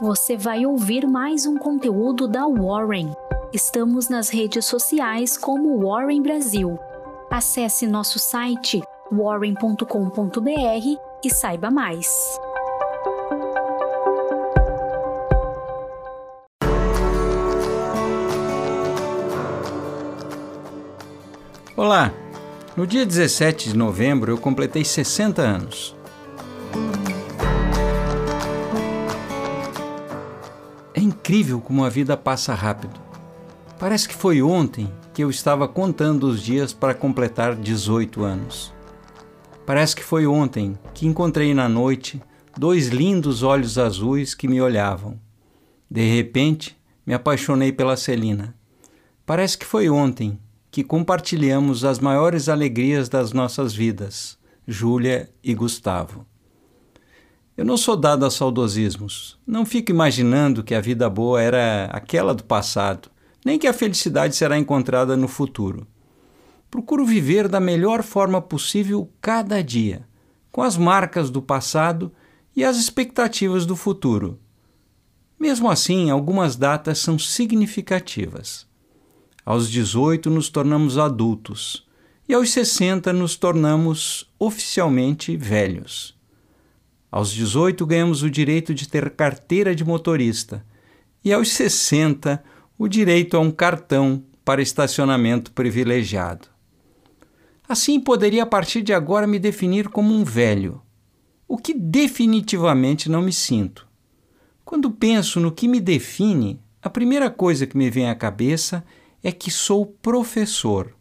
você vai ouvir mais um conteúdo da Warren. Estamos nas redes sociais como Warren Brasil. Acesse nosso site warren.com.br e saiba mais. Olá! No dia 17 de novembro eu completei 60 anos. Incrível como a vida passa rápido. Parece que foi ontem que eu estava contando os dias para completar 18 anos. Parece que foi ontem que encontrei na noite dois lindos olhos azuis que me olhavam. De repente, me apaixonei pela Celina. Parece que foi ontem que compartilhamos as maiores alegrias das nossas vidas, Júlia e Gustavo. Eu não sou dado a saudosismos. Não fico imaginando que a vida boa era aquela do passado, nem que a felicidade será encontrada no futuro. Procuro viver da melhor forma possível cada dia, com as marcas do passado e as expectativas do futuro. Mesmo assim, algumas datas são significativas. Aos 18 nos tornamos adultos e aos 60 nos tornamos oficialmente velhos. Aos 18 ganhamos o direito de ter carteira de motorista e aos 60 o direito a um cartão para estacionamento privilegiado. Assim poderia a partir de agora me definir como um velho, o que definitivamente não me sinto. Quando penso no que me define, a primeira coisa que me vem à cabeça é que sou professor.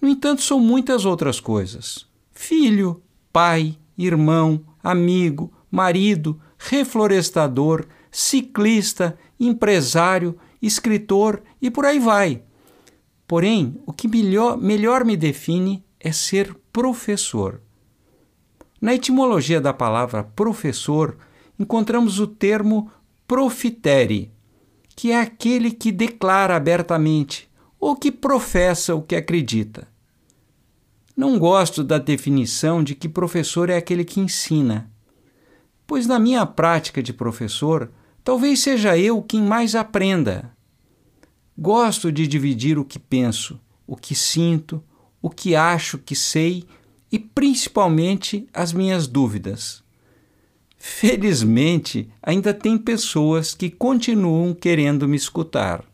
No entanto, sou muitas outras coisas: filho, pai, irmão, amigo, marido, reflorestador, ciclista, empresário, escritor e por aí vai. Porém, o que melhor, melhor me define é ser professor. Na etimologia da palavra professor, encontramos o termo profitere, que é aquele que declara abertamente ou que professa o que acredita. Não gosto da definição de que professor é aquele que ensina, pois na minha prática de professor, talvez seja eu quem mais aprenda. Gosto de dividir o que penso, o que sinto, o que acho que sei e principalmente as minhas dúvidas. Felizmente, ainda tem pessoas que continuam querendo me escutar.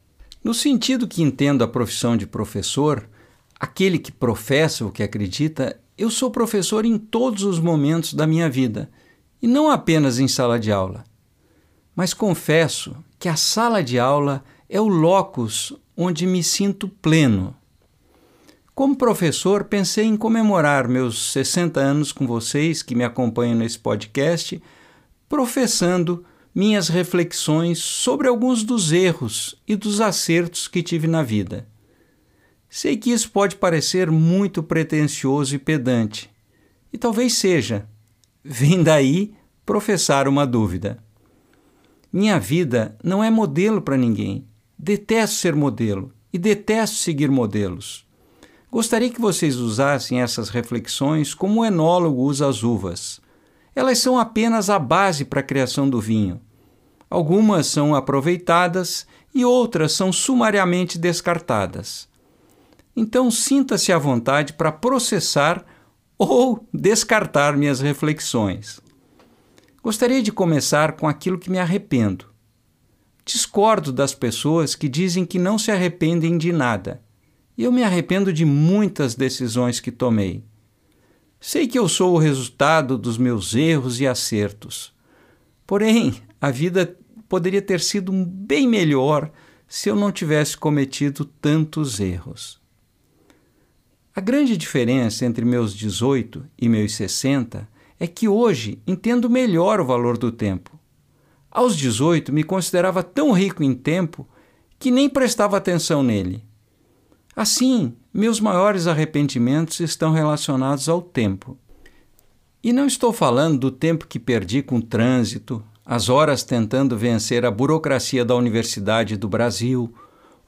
No sentido que entendo a profissão de professor, aquele que professa o que acredita, eu sou professor em todos os momentos da minha vida, e não apenas em sala de aula. Mas confesso que a sala de aula é o locus onde me sinto pleno. Como professor, pensei em comemorar meus 60 anos com vocês que me acompanham nesse podcast professando minhas reflexões sobre alguns dos erros e dos acertos que tive na vida. Sei que isso pode parecer muito pretensioso e pedante, e talvez seja. Vem daí professar uma dúvida. Minha vida não é modelo para ninguém. Detesto ser modelo e detesto seguir modelos. Gostaria que vocês usassem essas reflexões como o enólogo usa as uvas elas são apenas a base para a criação do vinho. Algumas são aproveitadas e outras são sumariamente descartadas. Então, sinta-se à vontade para processar ou descartar minhas reflexões. Gostaria de começar com aquilo que me arrependo. Discordo das pessoas que dizem que não se arrependem de nada. Eu me arrependo de muitas decisões que tomei. Sei que eu sou o resultado dos meus erros e acertos. Porém, a vida poderia ter sido bem melhor se eu não tivesse cometido tantos erros. A grande diferença entre meus 18 e meus 60 é que hoje entendo melhor o valor do tempo. Aos 18 me considerava tão rico em tempo que nem prestava atenção nele. Assim, meus maiores arrependimentos estão relacionados ao tempo. E não estou falando do tempo que perdi com o trânsito, as horas tentando vencer a burocracia da Universidade do Brasil,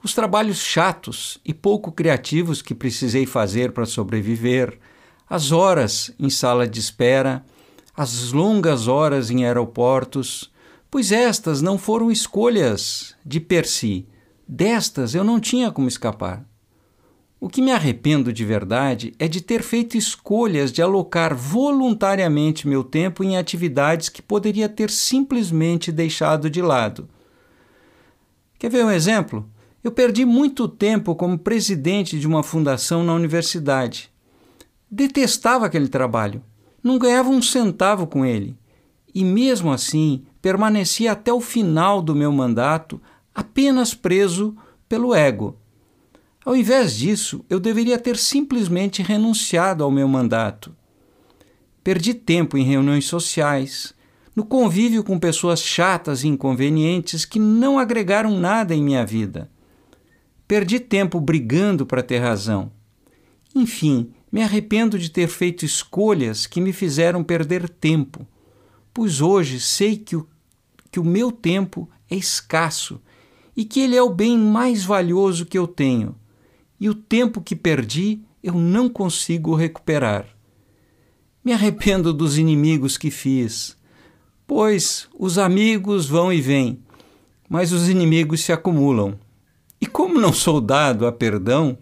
os trabalhos chatos e pouco criativos que precisei fazer para sobreviver, as horas em sala de espera, as longas horas em aeroportos, pois estas não foram escolhas de per si. Destas eu não tinha como escapar. O que me arrependo de verdade é de ter feito escolhas de alocar voluntariamente meu tempo em atividades que poderia ter simplesmente deixado de lado. Quer ver um exemplo? Eu perdi muito tempo como presidente de uma fundação na universidade. Detestava aquele trabalho, não ganhava um centavo com ele, e mesmo assim permanecia até o final do meu mandato apenas preso pelo ego. Ao invés disso, eu deveria ter simplesmente renunciado ao meu mandato. Perdi tempo em reuniões sociais, no convívio com pessoas chatas e inconvenientes que não agregaram nada em minha vida. Perdi tempo brigando para ter razão. Enfim, me arrependo de ter feito escolhas que me fizeram perder tempo, pois hoje sei que o, que o meu tempo é escasso e que ele é o bem mais valioso que eu tenho, e o tempo que perdi eu não consigo recuperar. Me arrependo dos inimigos que fiz, pois os amigos vão e vêm, mas os inimigos se acumulam. E como não sou dado a perdão,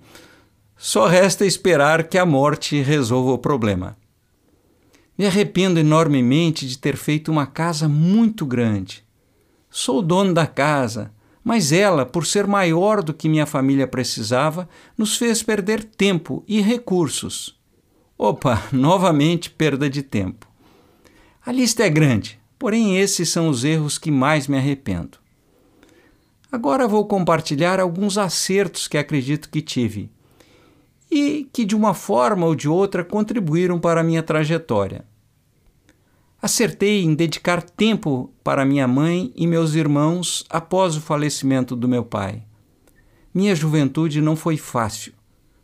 só resta esperar que a morte resolva o problema. Me arrependo enormemente de ter feito uma casa muito grande. Sou dono da casa, mas ela, por ser maior do que minha família precisava, nos fez perder tempo e recursos. Opa, novamente perda de tempo. A lista é grande, porém esses são os erros que mais me arrependo. Agora vou compartilhar alguns acertos que acredito que tive e que de uma forma ou de outra contribuíram para a minha trajetória. Acertei em dedicar tempo para minha mãe e meus irmãos após o falecimento do meu pai. Minha juventude não foi fácil,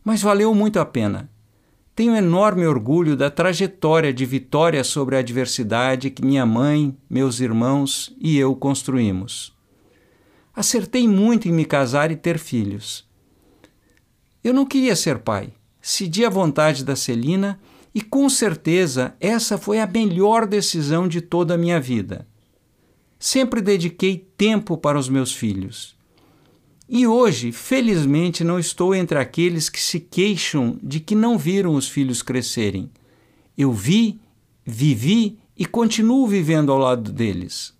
mas valeu muito a pena. Tenho enorme orgulho da trajetória de vitória sobre a adversidade que minha mãe, meus irmãos e eu construímos. Acertei muito em me casar e ter filhos. Eu não queria ser pai. Cedi à vontade da Celina e com certeza essa foi a melhor decisão de toda a minha vida. Sempre dediquei tempo para os meus filhos. E hoje, felizmente, não estou entre aqueles que se queixam de que não viram os filhos crescerem. Eu vi, vivi e continuo vivendo ao lado deles.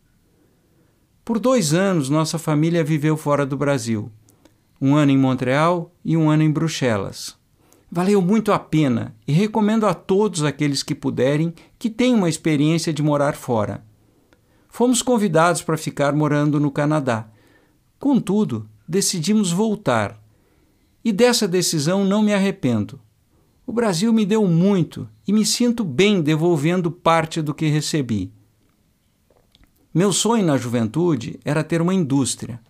Por dois anos, nossa família viveu fora do Brasil um ano em Montreal e um ano em Bruxelas. Valeu muito a pena e recomendo a todos aqueles que puderem que tenham uma experiência de morar fora. Fomos convidados para ficar morando no Canadá. Contudo, decidimos voltar. E dessa decisão não me arrependo. O Brasil me deu muito e me sinto bem devolvendo parte do que recebi. Meu sonho na juventude era ter uma indústria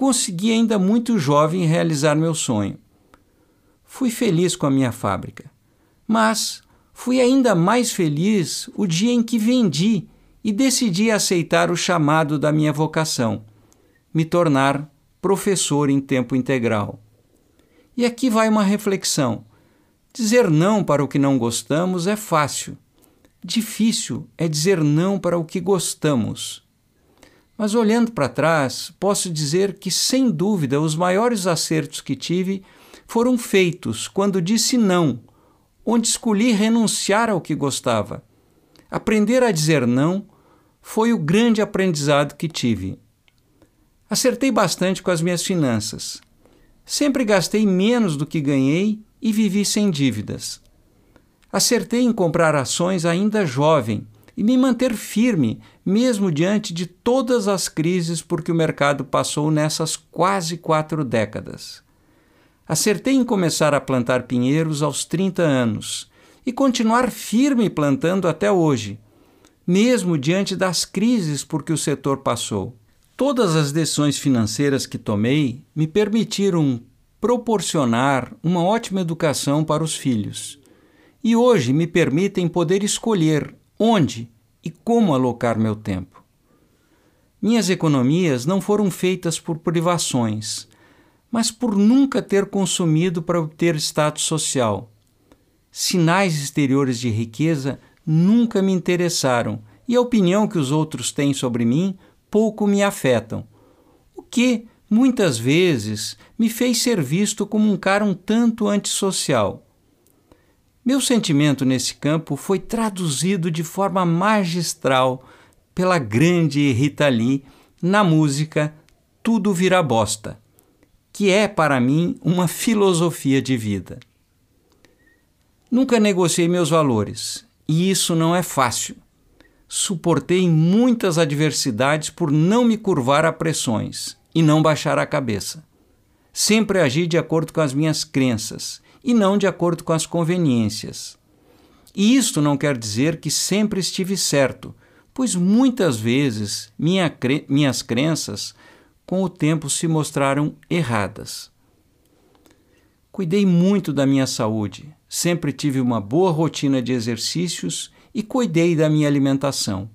consegui ainda muito jovem realizar meu sonho. Fui feliz com a minha fábrica, mas fui ainda mais feliz o dia em que vendi e decidi aceitar o chamado da minha vocação, me tornar professor em tempo integral. E aqui vai uma reflexão. Dizer não para o que não gostamos é fácil. Difícil é dizer não para o que gostamos. Mas olhando para trás, posso dizer que, sem dúvida, os maiores acertos que tive foram feitos quando disse não, onde escolhi renunciar ao que gostava. Aprender a dizer não foi o grande aprendizado que tive. Acertei bastante com as minhas finanças. Sempre gastei menos do que ganhei e vivi sem dívidas. Acertei em comprar ações ainda jovem e me manter firme, mesmo diante de todas as crises por que o mercado passou nessas quase quatro décadas. Acertei em começar a plantar pinheiros aos 30 anos e continuar firme plantando até hoje, mesmo diante das crises por que o setor passou. Todas as decisões financeiras que tomei me permitiram proporcionar uma ótima educação para os filhos. E hoje me permitem poder escolher onde e como alocar meu tempo. Minhas economias não foram feitas por privações, mas por nunca ter consumido para obter status social. Sinais exteriores de riqueza nunca me interessaram e a opinião que os outros têm sobre mim pouco me afetam, o que, muitas vezes, me fez ser visto como um cara um tanto antissocial. Meu sentimento nesse campo foi traduzido de forma magistral pela grande Rita Lee na música Tudo Vira Bosta, que é para mim uma filosofia de vida. Nunca negociei meus valores, e isso não é fácil. Suportei muitas adversidades por não me curvar a pressões e não baixar a cabeça. Sempre agi de acordo com as minhas crenças e não de acordo com as conveniências. E isto não quer dizer que sempre estive certo, pois muitas vezes minha cre minhas crenças com o tempo se mostraram erradas. Cuidei muito da minha saúde, sempre tive uma boa rotina de exercícios e cuidei da minha alimentação.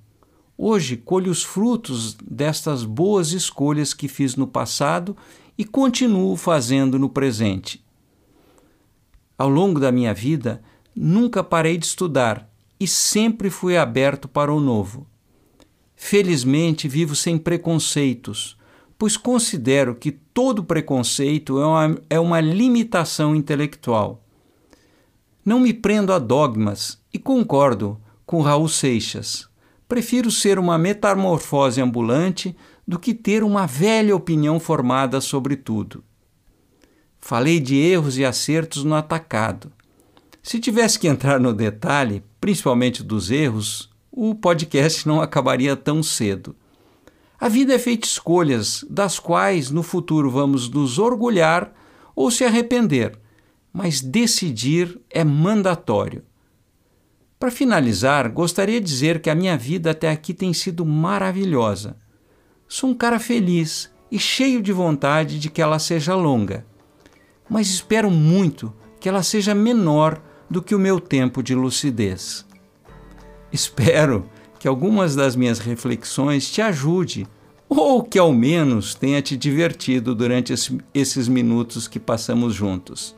Hoje colho os frutos destas boas escolhas que fiz no passado e continuo fazendo no presente. Ao longo da minha vida, nunca parei de estudar e sempre fui aberto para o novo. Felizmente, vivo sem preconceitos, pois considero que todo preconceito é uma, é uma limitação intelectual. Não me prendo a dogmas e concordo com Raul Seixas. Prefiro ser uma metamorfose ambulante do que ter uma velha opinião formada sobre tudo. Falei de erros e acertos no atacado. Se tivesse que entrar no detalhe, principalmente dos erros, o podcast não acabaria tão cedo. A vida é feita escolhas, das quais no futuro vamos nos orgulhar ou se arrepender, mas decidir é mandatório. Para finalizar, gostaria de dizer que a minha vida até aqui tem sido maravilhosa. Sou um cara feliz e cheio de vontade de que ela seja longa mas espero muito que ela seja menor do que o meu tempo de lucidez. Espero que algumas das minhas reflexões te ajude ou que ao menos tenha te divertido durante esses minutos que passamos juntos.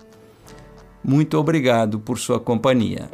Muito obrigado por sua companhia.